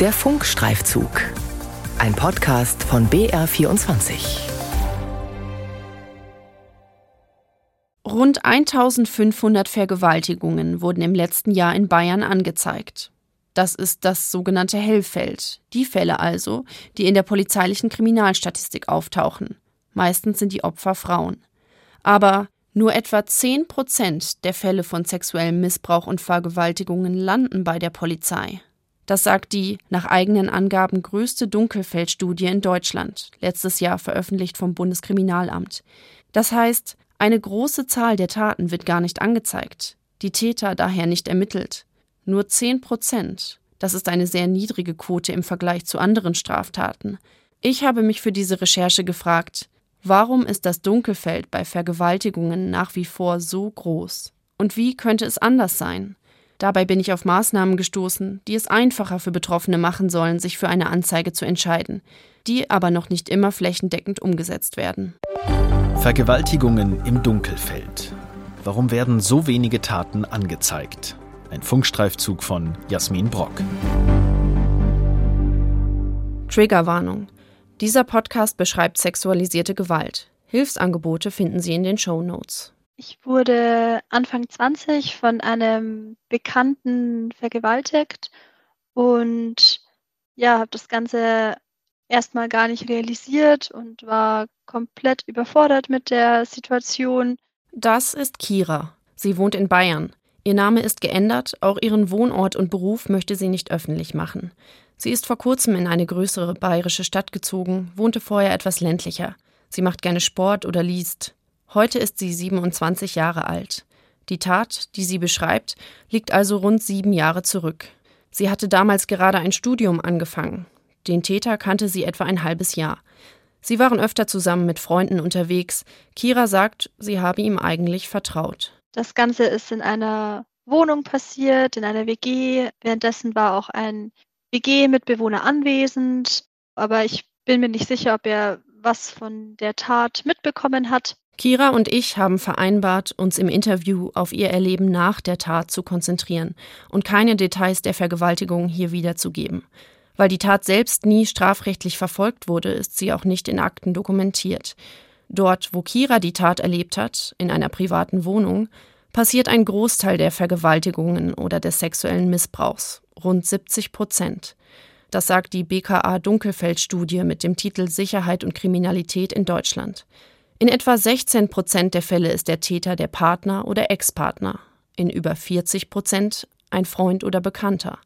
Der Funkstreifzug. Ein Podcast von BR24. Rund 1500 Vergewaltigungen wurden im letzten Jahr in Bayern angezeigt. Das ist das sogenannte Hellfeld, die Fälle also, die in der polizeilichen Kriminalstatistik auftauchen. Meistens sind die Opfer Frauen. Aber nur etwa 10 Prozent der Fälle von sexuellem Missbrauch und Vergewaltigungen landen bei der Polizei. Das sagt die nach eigenen Angaben größte Dunkelfeldstudie in Deutschland, letztes Jahr veröffentlicht vom Bundeskriminalamt. Das heißt, eine große Zahl der Taten wird gar nicht angezeigt, die Täter daher nicht ermittelt. Nur 10 Prozent. Das ist eine sehr niedrige Quote im Vergleich zu anderen Straftaten. Ich habe mich für diese Recherche gefragt, warum ist das Dunkelfeld bei Vergewaltigungen nach wie vor so groß? Und wie könnte es anders sein? Dabei bin ich auf Maßnahmen gestoßen, die es einfacher für Betroffene machen sollen, sich für eine Anzeige zu entscheiden, die aber noch nicht immer flächendeckend umgesetzt werden. Vergewaltigungen im Dunkelfeld. Warum werden so wenige Taten angezeigt? Ein Funkstreifzug von Jasmin Brock. Triggerwarnung. Dieser Podcast beschreibt sexualisierte Gewalt. Hilfsangebote finden Sie in den Show Notes. Ich wurde Anfang 20 von einem Bekannten vergewaltigt und ja, habe das Ganze erstmal gar nicht realisiert und war komplett überfordert mit der Situation. Das ist Kira. Sie wohnt in Bayern. Ihr Name ist geändert, auch ihren Wohnort und Beruf möchte sie nicht öffentlich machen. Sie ist vor kurzem in eine größere bayerische Stadt gezogen, wohnte vorher etwas ländlicher. Sie macht gerne Sport oder liest. Heute ist sie 27 Jahre alt. Die Tat, die sie beschreibt, liegt also rund sieben Jahre zurück. Sie hatte damals gerade ein Studium angefangen. Den Täter kannte sie etwa ein halbes Jahr. Sie waren öfter zusammen mit Freunden unterwegs. Kira sagt, sie habe ihm eigentlich vertraut. Das Ganze ist in einer Wohnung passiert, in einer WG. Währenddessen war auch ein WG-Mitbewohner anwesend. Aber ich bin mir nicht sicher, ob er was von der Tat mitbekommen hat. Kira und ich haben vereinbart, uns im Interview auf ihr Erleben nach der Tat zu konzentrieren und keine Details der Vergewaltigung hier wiederzugeben. Weil die Tat selbst nie strafrechtlich verfolgt wurde, ist sie auch nicht in Akten dokumentiert. Dort, wo Kira die Tat erlebt hat, in einer privaten Wohnung, passiert ein Großteil der Vergewaltigungen oder des sexuellen Missbrauchs, rund 70 Prozent. Das sagt die BKA Dunkelfeld-Studie mit dem Titel Sicherheit und Kriminalität in Deutschland. In etwa 16 Prozent der Fälle ist der Täter der Partner oder Ex-Partner, in über 40 Prozent ein Freund oder Bekannter.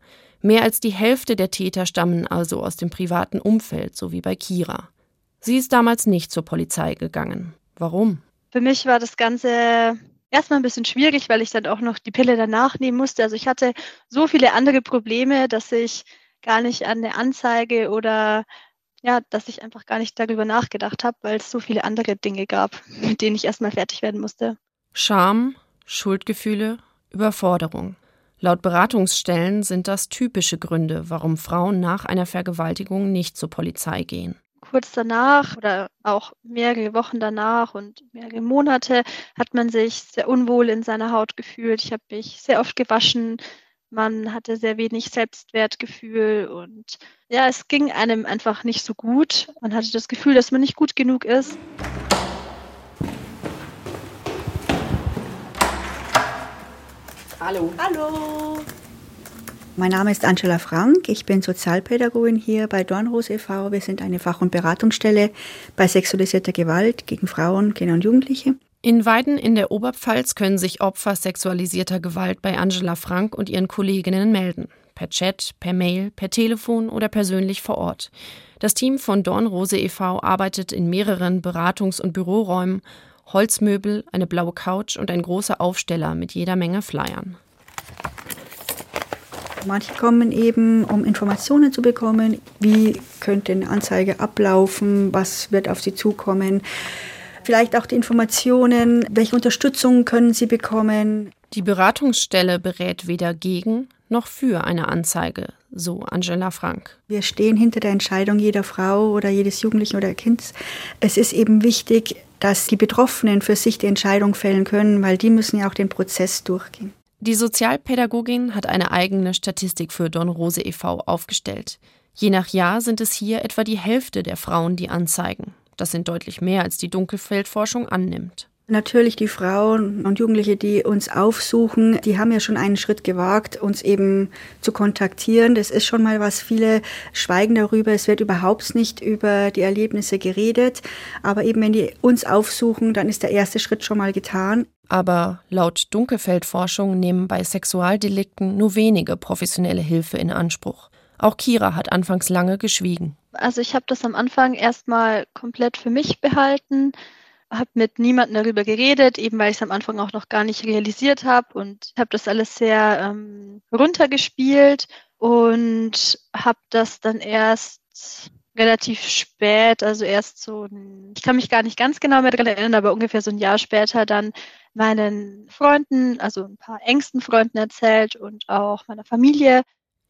Mehr als die Hälfte der Täter stammen also aus dem privaten Umfeld, so wie bei Kira. Sie ist damals nicht zur Polizei gegangen. Warum? Für mich war das Ganze erstmal ein bisschen schwierig, weil ich dann auch noch die Pille danach nehmen musste. Also ich hatte so viele andere Probleme, dass ich gar nicht an eine Anzeige oder ja, dass ich einfach gar nicht darüber nachgedacht habe, weil es so viele andere Dinge gab, mit denen ich erstmal fertig werden musste. Scham, Schuldgefühle, Überforderung. Laut Beratungsstellen sind das typische Gründe, warum Frauen nach einer Vergewaltigung nicht zur Polizei gehen. Kurz danach oder auch mehrere Wochen danach und mehrere Monate hat man sich sehr unwohl in seiner Haut gefühlt. Ich habe mich sehr oft gewaschen, man hatte sehr wenig Selbstwertgefühl und ja, es ging einem einfach nicht so gut. Man hatte das Gefühl, dass man nicht gut genug ist. Hallo. Hallo. Mein Name ist Angela Frank. Ich bin Sozialpädagogin hier bei Dornrose e.V. Wir sind eine Fach- und Beratungsstelle bei sexualisierter Gewalt gegen Frauen, Kinder und Jugendliche. In Weiden in der Oberpfalz können sich Opfer sexualisierter Gewalt bei Angela Frank und ihren Kolleginnen melden. Per Chat, per Mail, per Telefon oder persönlich vor Ort. Das Team von Dornrose e.V. arbeitet in mehreren Beratungs- und Büroräumen, Holzmöbel, eine blaue Couch und ein großer Aufsteller mit jeder Menge Flyern. Manche kommen eben, um Informationen zu bekommen, wie könnte eine Anzeige ablaufen, was wird auf sie zukommen vielleicht auch die Informationen, welche Unterstützung können sie bekommen. Die Beratungsstelle berät weder gegen noch für eine Anzeige, so Angela Frank. Wir stehen hinter der Entscheidung jeder Frau oder jedes Jugendlichen oder Kindes. Es ist eben wichtig, dass die Betroffenen für sich die Entscheidung fällen können, weil die müssen ja auch den Prozess durchgehen. Die Sozialpädagogin hat eine eigene Statistik für Don Rose e.V. aufgestellt. Je nach Jahr sind es hier etwa die Hälfte der Frauen, die anzeigen. Das sind deutlich mehr, als die Dunkelfeldforschung annimmt. Natürlich die Frauen und Jugendliche, die uns aufsuchen, die haben ja schon einen Schritt gewagt, uns eben zu kontaktieren. Das ist schon mal was. Viele schweigen darüber. Es wird überhaupt nicht über die Erlebnisse geredet. Aber eben wenn die uns aufsuchen, dann ist der erste Schritt schon mal getan. Aber laut Dunkelfeldforschung nehmen bei Sexualdelikten nur wenige professionelle Hilfe in Anspruch. Auch Kira hat anfangs lange geschwiegen. Also ich habe das am Anfang erstmal komplett für mich behalten habe mit niemandem darüber geredet, eben weil ich es am Anfang auch noch gar nicht realisiert habe und habe das alles sehr ähm, runtergespielt und habe das dann erst relativ spät, also erst so, ich kann mich gar nicht ganz genau mehr daran erinnern, aber ungefähr so ein Jahr später dann meinen Freunden, also ein paar engsten Freunden erzählt und auch meiner Familie.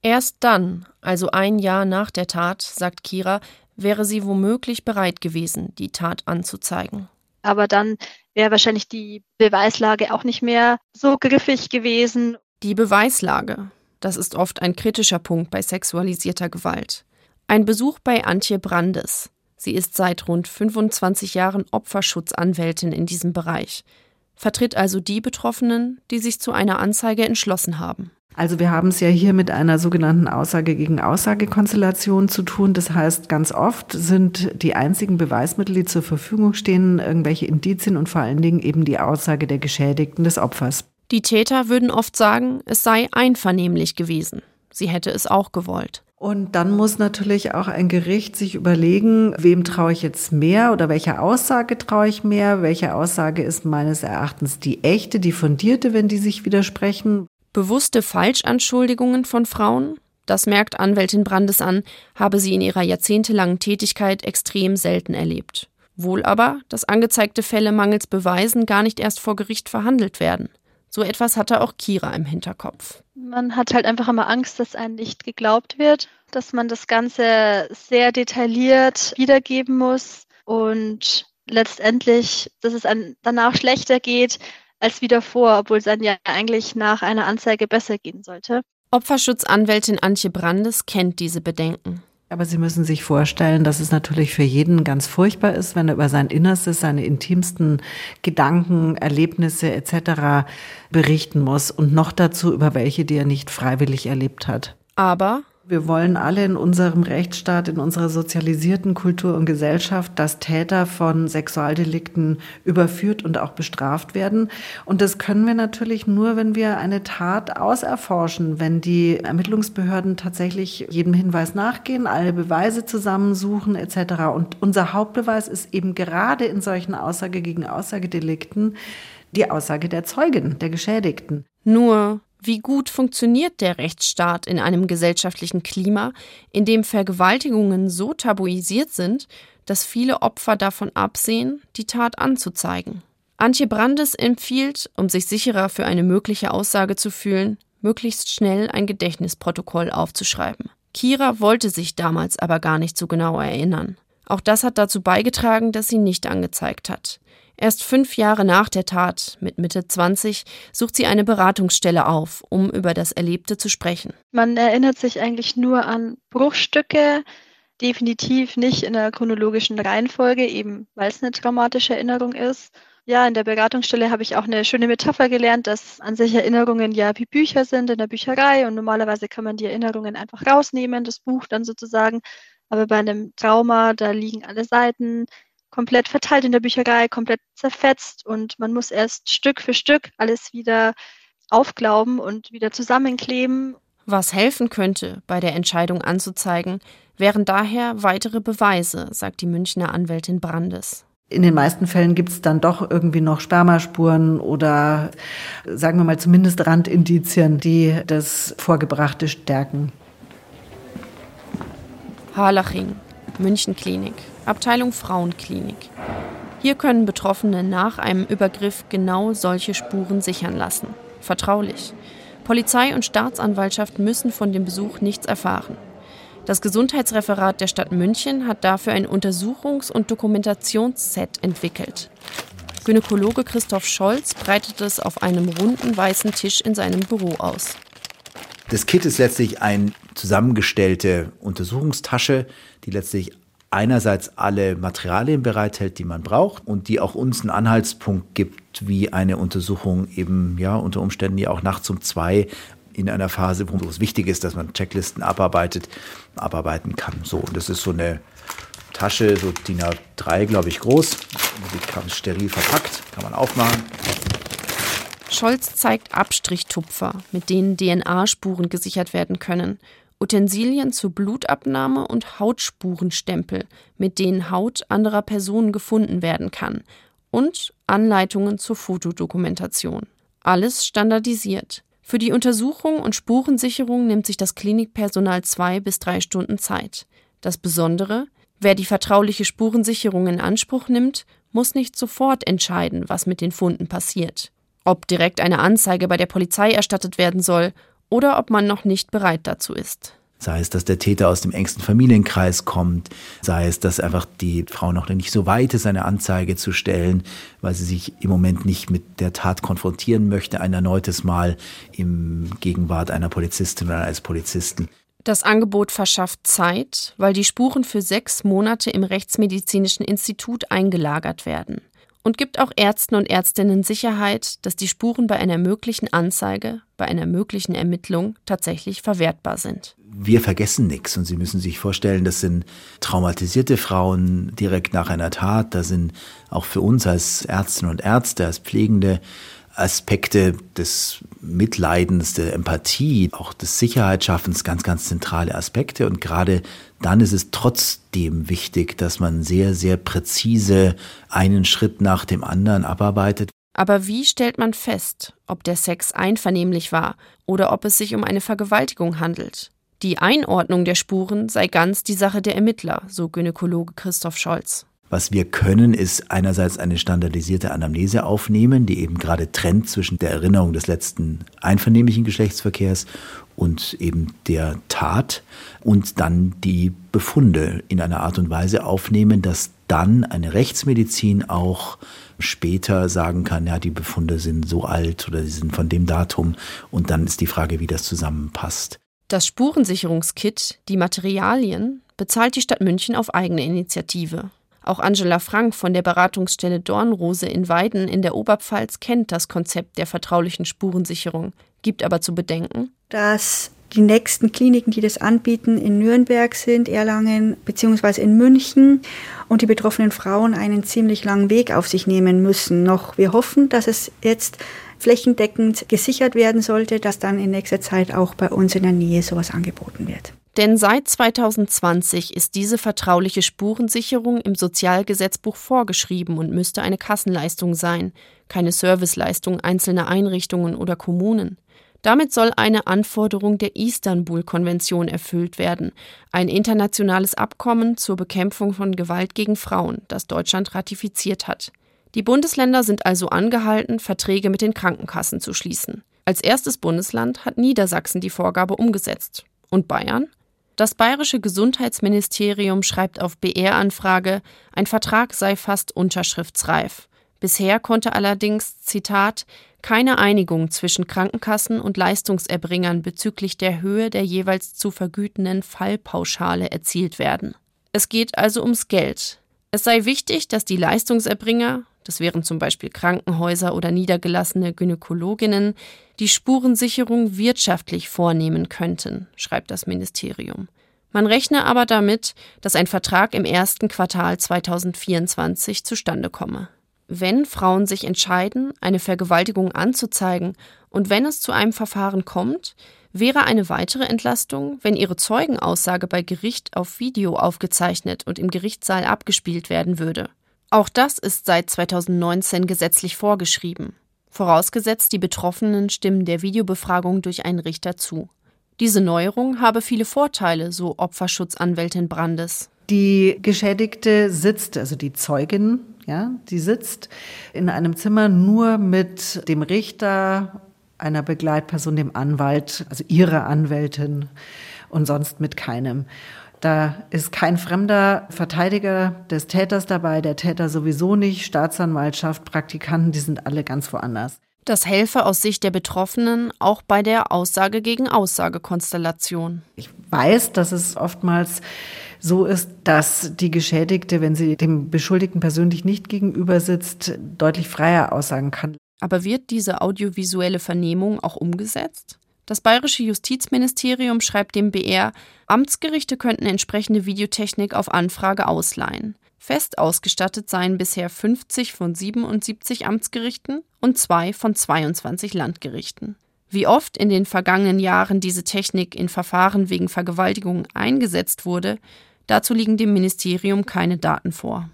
Erst dann, also ein Jahr nach der Tat, sagt Kira, wäre sie womöglich bereit gewesen, die Tat anzuzeigen aber dann wäre wahrscheinlich die Beweislage auch nicht mehr so griffig gewesen. Die Beweislage, das ist oft ein kritischer Punkt bei sexualisierter Gewalt. Ein Besuch bei Antje Brandes. Sie ist seit rund 25 Jahren Opferschutzanwältin in diesem Bereich, vertritt also die Betroffenen, die sich zu einer Anzeige entschlossen haben. Also wir haben es ja hier mit einer sogenannten Aussage gegen Aussage-Konstellation zu tun. Das heißt, ganz oft sind die einzigen Beweismittel, die zur Verfügung stehen, irgendwelche Indizien und vor allen Dingen eben die Aussage der Geschädigten des Opfers. Die Täter würden oft sagen, es sei einvernehmlich gewesen. Sie hätte es auch gewollt. Und dann muss natürlich auch ein Gericht sich überlegen, wem traue ich jetzt mehr oder welcher Aussage traue ich mehr, welche Aussage ist meines Erachtens die echte, die fundierte, wenn die sich widersprechen. Bewusste Falschanschuldigungen von Frauen, das merkt Anwältin Brandes an, habe sie in ihrer jahrzehntelangen Tätigkeit extrem selten erlebt. Wohl aber, dass angezeigte Fälle mangels Beweisen gar nicht erst vor Gericht verhandelt werden. So etwas hatte auch Kira im Hinterkopf. Man hat halt einfach immer Angst, dass einem nicht geglaubt wird, dass man das Ganze sehr detailliert wiedergeben muss und letztendlich, dass es einem danach schlechter geht, als wie davor, obwohl es dann ja eigentlich nach einer Anzeige besser gehen sollte. Opferschutzanwältin Antje Brandes kennt diese Bedenken. Aber Sie müssen sich vorstellen, dass es natürlich für jeden ganz furchtbar ist, wenn er über sein Innerstes, seine intimsten Gedanken, Erlebnisse etc. berichten muss und noch dazu über welche, die er nicht freiwillig erlebt hat. Aber wir wollen alle in unserem Rechtsstaat, in unserer sozialisierten Kultur und Gesellschaft, dass Täter von Sexualdelikten überführt und auch bestraft werden. Und das können wir natürlich nur, wenn wir eine Tat auserforschen, wenn die Ermittlungsbehörden tatsächlich jedem Hinweis nachgehen, alle Beweise zusammensuchen etc. Und unser Hauptbeweis ist eben gerade in solchen Aussage gegen Aussagedelikten die Aussage der Zeugen, der Geschädigten. Nur wie gut funktioniert der Rechtsstaat in einem gesellschaftlichen Klima, in dem Vergewaltigungen so tabuisiert sind, dass viele Opfer davon absehen, die Tat anzuzeigen? Antje Brandes empfiehlt, um sich sicherer für eine mögliche Aussage zu fühlen, möglichst schnell ein Gedächtnisprotokoll aufzuschreiben. Kira wollte sich damals aber gar nicht so genau erinnern. Auch das hat dazu beigetragen, dass sie nicht angezeigt hat. Erst fünf Jahre nach der Tat, mit Mitte 20, sucht sie eine Beratungsstelle auf, um über das Erlebte zu sprechen. Man erinnert sich eigentlich nur an Bruchstücke, definitiv nicht in der chronologischen Reihenfolge, eben weil es eine traumatische Erinnerung ist. Ja, in der Beratungsstelle habe ich auch eine schöne Metapher gelernt, dass an sich Erinnerungen ja wie Bücher sind in der Bücherei und normalerweise kann man die Erinnerungen einfach rausnehmen, das Buch dann sozusagen. Aber bei einem Trauma, da liegen alle Seiten, komplett verteilt in der Bücherei, komplett zerfetzt und man muss erst Stück für Stück alles wieder aufglauben und wieder zusammenkleben. Was helfen könnte, bei der Entscheidung anzuzeigen, wären daher weitere Beweise, sagt die Münchner Anwältin Brandes. In den meisten Fällen gibt es dann doch irgendwie noch Spermaspuren oder sagen wir mal zumindest Randindizien, die das Vorgebrachte stärken. Harlaching, München Klinik. Abteilung Frauenklinik. Hier können Betroffene nach einem Übergriff genau solche Spuren sichern lassen. Vertraulich. Polizei und Staatsanwaltschaft müssen von dem Besuch nichts erfahren. Das Gesundheitsreferat der Stadt München hat dafür ein Untersuchungs- und Dokumentationsset entwickelt. Gynäkologe Christoph Scholz breitet es auf einem runden weißen Tisch in seinem Büro aus. Das Kit ist letztlich eine zusammengestellte Untersuchungstasche, die letztlich einerseits alle Materialien bereithält, die man braucht und die auch uns einen Anhaltspunkt gibt, wie eine Untersuchung eben ja unter Umständen ja auch nachts um zwei in einer Phase, wo es wichtig ist, dass man Checklisten abarbeitet, abarbeiten kann. So, und das ist so eine Tasche, so DIN A3, glaube ich, groß. Die kann steril verpackt, kann man aufmachen. Scholz zeigt Abstrichtupfer, mit denen DNA-Spuren gesichert werden können. Utensilien zur Blutabnahme und Hautspurenstempel, mit denen Haut anderer Personen gefunden werden kann. Und Anleitungen zur Fotodokumentation. Alles standardisiert. Für die Untersuchung und Spurensicherung nimmt sich das Klinikpersonal zwei bis drei Stunden Zeit. Das Besondere, wer die vertrauliche Spurensicherung in Anspruch nimmt, muss nicht sofort entscheiden, was mit den Funden passiert. Ob direkt eine Anzeige bei der Polizei erstattet werden soll oder ob man noch nicht bereit dazu ist. Sei es, dass der Täter aus dem engsten Familienkreis kommt, sei es, dass einfach die Frau noch nicht so weit ist, eine Anzeige zu stellen, weil sie sich im Moment nicht mit der Tat konfrontieren möchte, ein erneutes Mal im Gegenwart einer Polizistin oder eines Polizisten. Das Angebot verschafft Zeit, weil die Spuren für sechs Monate im Rechtsmedizinischen Institut eingelagert werden und gibt auch Ärzten und Ärztinnen Sicherheit, dass die Spuren bei einer möglichen Anzeige, bei einer möglichen Ermittlung tatsächlich verwertbar sind. Wir vergessen nichts und Sie müssen sich vorstellen, das sind traumatisierte Frauen direkt nach einer Tat, da sind auch für uns als Ärztinnen und Ärzte, als Pflegende Aspekte des Mitleidens, der Empathie, auch des Sicherheitsschaffens ganz, ganz zentrale Aspekte. Und gerade dann ist es trotzdem wichtig, dass man sehr, sehr präzise einen Schritt nach dem anderen abarbeitet. Aber wie stellt man fest, ob der Sex einvernehmlich war oder ob es sich um eine Vergewaltigung handelt? Die Einordnung der Spuren sei ganz die Sache der Ermittler, so Gynäkologe Christoph Scholz. Was wir können, ist einerseits eine standardisierte Anamnese aufnehmen, die eben gerade trennt zwischen der Erinnerung des letzten einvernehmlichen Geschlechtsverkehrs und eben der Tat und dann die Befunde in einer Art und Weise aufnehmen, dass dann eine Rechtsmedizin auch später sagen kann, ja, die Befunde sind so alt oder sie sind von dem Datum und dann ist die Frage, wie das zusammenpasst. Das Spurensicherungskit, die Materialien, bezahlt die Stadt München auf eigene Initiative. Auch Angela Frank von der Beratungsstelle Dornrose in Weiden in der Oberpfalz kennt das Konzept der vertraulichen Spurensicherung, gibt aber zu bedenken, dass die nächsten Kliniken, die das anbieten, in Nürnberg sind, Erlangen bzw. in München und die betroffenen Frauen einen ziemlich langen Weg auf sich nehmen müssen. Noch wir hoffen, dass es jetzt flächendeckend gesichert werden sollte, dass dann in nächster Zeit auch bei uns in der Nähe sowas angeboten wird. Denn seit 2020 ist diese vertrauliche Spurensicherung im Sozialgesetzbuch vorgeschrieben und müsste eine Kassenleistung sein, keine Serviceleistung einzelner Einrichtungen oder Kommunen. Damit soll eine Anforderung der Istanbul-Konvention erfüllt werden, ein internationales Abkommen zur Bekämpfung von Gewalt gegen Frauen, das Deutschland ratifiziert hat. Die Bundesländer sind also angehalten, Verträge mit den Krankenkassen zu schließen. Als erstes Bundesland hat Niedersachsen die Vorgabe umgesetzt. Und Bayern? Das bayerische Gesundheitsministerium schreibt auf BR-Anfrage, ein Vertrag sei fast unterschriftsreif. Bisher konnte allerdings, Zitat, keine Einigung zwischen Krankenkassen und Leistungserbringern bezüglich der Höhe der jeweils zu vergütenden Fallpauschale erzielt werden. Es geht also ums Geld. Es sei wichtig, dass die Leistungserbringer, das wären zum Beispiel Krankenhäuser oder niedergelassene Gynäkologinnen, die Spurensicherung wirtschaftlich vornehmen könnten, schreibt das Ministerium. Man rechne aber damit, dass ein Vertrag im ersten Quartal 2024 zustande komme. Wenn Frauen sich entscheiden, eine Vergewaltigung anzuzeigen und wenn es zu einem Verfahren kommt, wäre eine weitere Entlastung, wenn ihre Zeugenaussage bei Gericht auf Video aufgezeichnet und im Gerichtssaal abgespielt werden würde. Auch das ist seit 2019 gesetzlich vorgeschrieben, vorausgesetzt die Betroffenen stimmen der Videobefragung durch einen Richter zu. Diese Neuerung habe viele Vorteile, so Opferschutzanwältin Brandes. Die Geschädigte sitzt, also die Zeugin, ja, die sitzt in einem Zimmer nur mit dem Richter, einer Begleitperson, dem Anwalt, also ihrer Anwältin und sonst mit keinem. Da ist kein fremder Verteidiger des Täters dabei, der Täter sowieso nicht, Staatsanwaltschaft, Praktikanten, die sind alle ganz woanders. Das helfe aus Sicht der Betroffenen auch bei der Aussage gegen Aussage-Konstellation. Ich weiß, dass es oftmals so ist, dass die Geschädigte, wenn sie dem Beschuldigten persönlich nicht gegenüber sitzt, deutlich freier aussagen kann. Aber wird diese audiovisuelle Vernehmung auch umgesetzt? Das bayerische Justizministerium schreibt dem BR, Amtsgerichte könnten entsprechende Videotechnik auf Anfrage ausleihen. Fest ausgestattet seien bisher 50 von 77 Amtsgerichten und zwei von 22 Landgerichten. Wie oft in den vergangenen Jahren diese Technik in Verfahren wegen Vergewaltigung eingesetzt wurde, dazu liegen dem Ministerium keine Daten vor.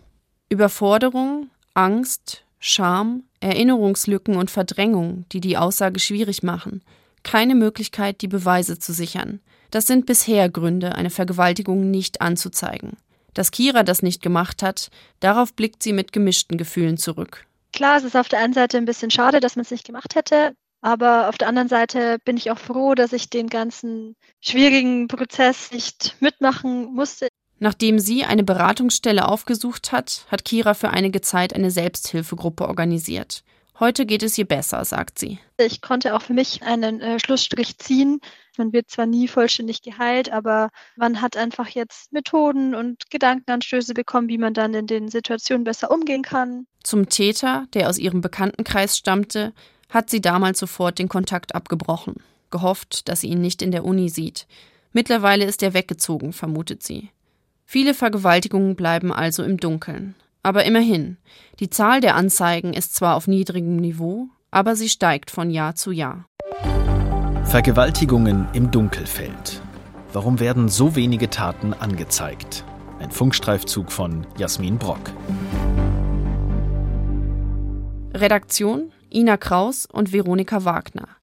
Überforderung, Angst, Scham, Erinnerungslücken und Verdrängung, die die Aussage schwierig machen, keine Möglichkeit, die Beweise zu sichern. Das sind bisher Gründe, eine Vergewaltigung nicht anzuzeigen. Dass Kira das nicht gemacht hat, darauf blickt sie mit gemischten Gefühlen zurück. Klar, es ist auf der einen Seite ein bisschen schade, dass man es nicht gemacht hätte, aber auf der anderen Seite bin ich auch froh, dass ich den ganzen schwierigen Prozess nicht mitmachen musste. Nachdem sie eine Beratungsstelle aufgesucht hat, hat Kira für einige Zeit eine Selbsthilfegruppe organisiert. Heute geht es ihr besser, sagt sie. Ich konnte auch für mich einen äh, Schlussstrich ziehen. Man wird zwar nie vollständig geheilt, aber man hat einfach jetzt Methoden und Gedankenanstöße bekommen, wie man dann in den Situationen besser umgehen kann. Zum Täter, der aus ihrem Bekanntenkreis stammte, hat sie damals sofort den Kontakt abgebrochen, gehofft, dass sie ihn nicht in der Uni sieht. Mittlerweile ist er weggezogen, vermutet sie. Viele Vergewaltigungen bleiben also im Dunkeln. Aber immerhin, die Zahl der Anzeigen ist zwar auf niedrigem Niveau, aber sie steigt von Jahr zu Jahr. Vergewaltigungen im Dunkelfeld. Warum werden so wenige Taten angezeigt? Ein Funkstreifzug von Jasmin Brock. Redaktion Ina Kraus und Veronika Wagner.